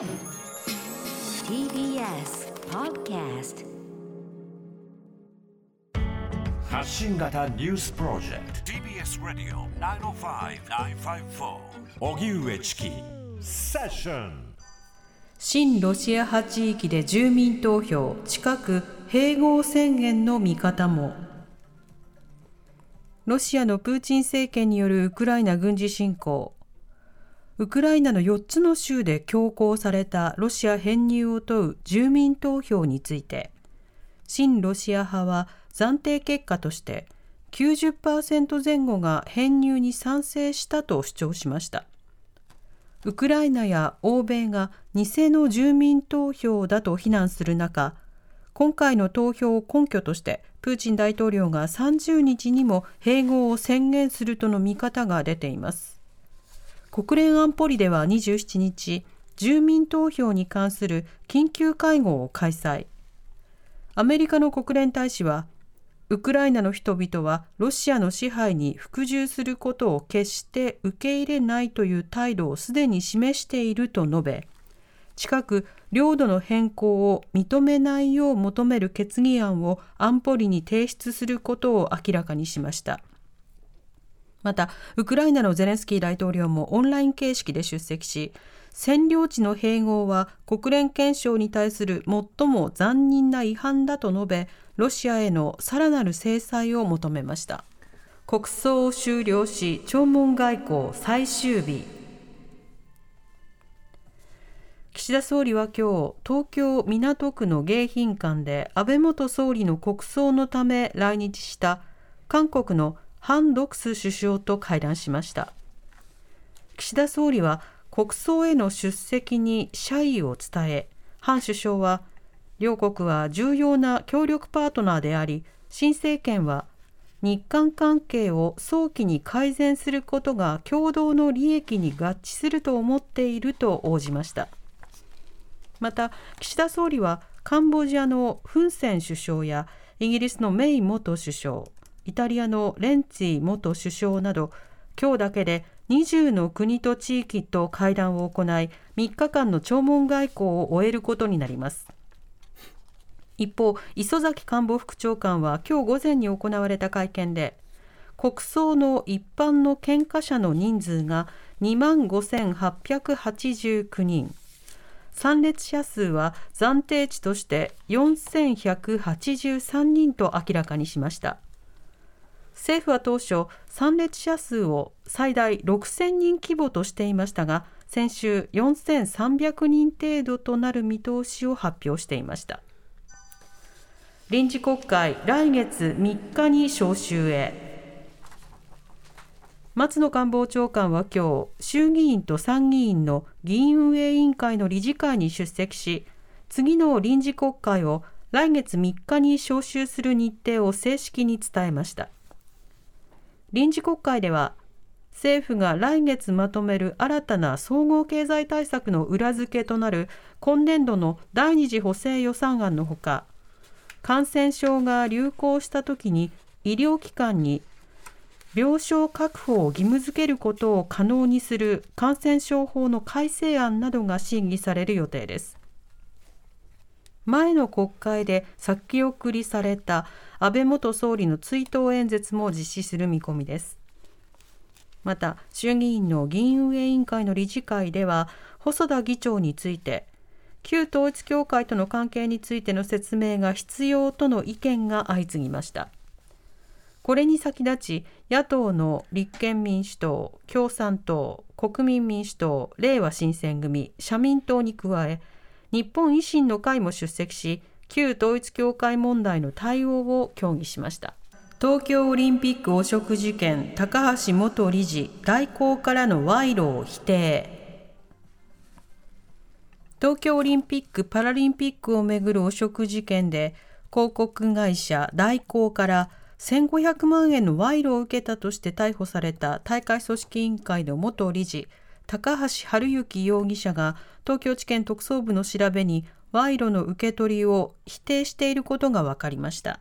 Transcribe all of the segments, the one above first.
TBS Podcast 発信型ニュースプロジェクト。TBS ラディオ905-954おぎゅうえちきセッション親ロシア派地域で住民投票近く併合宣言の見方も。ロシアのプーチン政権によるウクライナ軍事侵攻ウクライナの4つの州で強行されたロシア編入を問う住民投票について親ロシア派は暫定結果として90%前後が編入に賛成したと主張しました。ウクライナや欧米が偽の住民投票だと非難する中今回の投票を根拠としてプーチン大統領が30日にも併合を宣言するとの見方が出ています。国連安保理では27日住民投票に関する緊急会合を開催。アメリカの国連大使はウクライナの人々はロシアの支配に服従することを決して受け入れないという態度をすでに示していると述べ近く領土の変更を認めないよう求める決議案を安保理に提出することを明らかにしました。またウクライナのゼレンスキー大統領もオンライン形式で出席し占領地の併合は国連憲章に対する最も残忍な違反だと述べロシアへのさらなる制裁を求めました。国葬を終了し弔問外交最終日。岸田総理は今日東京港区の迎賓館で安倍元総理の国葬のため来日した韓国のハン・ドクス首相と会談しました。岸田総理は国葬への出席に謝意を伝えハン首相は両国は重要な協力パートナーであり新政権は日韓関係を早期に改善することが共同の利益に合致すると思っていると応じました。また岸田総理はカンボジアのフン・セン首相やイギリスのメイ元首相イタリアのレンツィ元首相など今日だけで20の国と地域と会談を行い3日間の弔問外交を終えることになります。一方磯崎官房副長官は今日午前に行われた会見で国葬の一般の献花者の人数が2万5889人。参列者数は暫定値として4183人と明らかにしました。政府は当初参列者数を最大6000人規模としていましたが先週4300人程度となる見通しを発表していました。臨時国会来月3日に召集へ。松野官房長官は今日衆議院と参議院の議員運営委員会の理事会に出席し次の臨時国会を来月3日に召集する日程を正式に伝えました。臨時国会では政府が来月まとめる新たな総合経済対策の裏付けとなる今年度の第二次補正予算案のほか感染症が流行したときに医療機関に病床確保を義務付けることを可能にする感染症法の改正案などが審議される予定です。前の国会で先送りされた安倍元総理の追悼演説も実施する見込みです。また衆議院の議員運営委員会の理事会では細田議長について旧統一教会との関係についての説明が必要との意見が相次ぎました。これに先立ち野党の立憲民主党共産党国民民主党れいわ新選組社民党に加え日本維新の会も出席し旧統一教会問題の対応を協議しました。東京オリンピック汚職事件高橋元理事外交からの賄賂を否定。東京オリンピック・パラリンピックをめぐる汚職事件で広告会社大広から1500万円の賄賂を受けたとして逮捕された大会組織委員会の元理事高橋治之容疑者が東京地検特捜部の調べに賄賂の受け取りを否定していることが分かりました。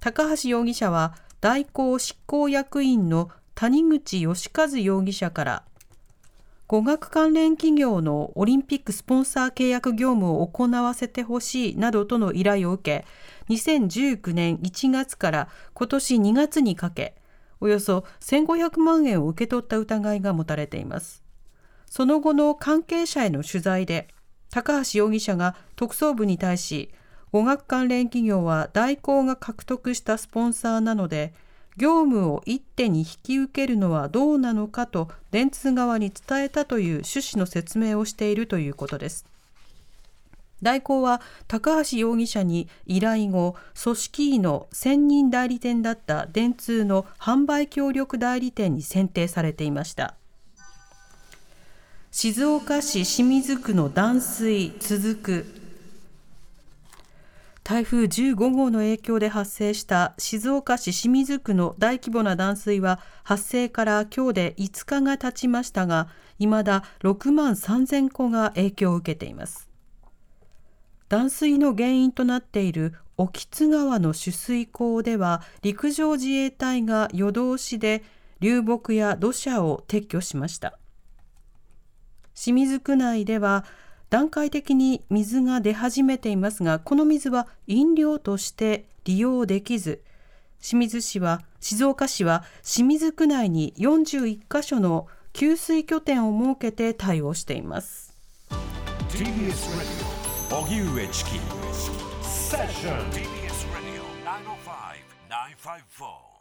高橋容疑者は代行執行役員の谷口義一容疑者から語学関連企業のオリンピックスポンサー契約業務を行わせてほしいなどとの依頼を受け、2019年1月から今年2月にかけ、およそ1500万円を受け取った疑いが持たれています。その後の関係者への取材で、高橋容疑者が特捜部に対し、語学関連企業は大広が獲得したスポンサーなので、業務を一手に引き受けるのはどうなのかと電通側に伝えたという趣旨の説明をしているということです。大広は高橋容疑者に依頼後、組織委の専任代理店だった電通の販売協力代理店に選定されていました。静岡市清水区の断水続く台風15号の影響で発生した静岡市清水区の大規模な断水は発生から今日で5日が経ちましたが、未だ6万3000戸が影響を受けています。断水の原因となっている興津川の取水口では陸上自衛隊が夜通しで流木や土砂を撤去しました。清水区内では段階的に水が出始めていますがこの水は飲料として利用できず清水市は静岡市は清水区内に41カ所の給水拠点を設けて対応しています TBS ラジオ荻上チキ。セッション TBS ラジオ905-954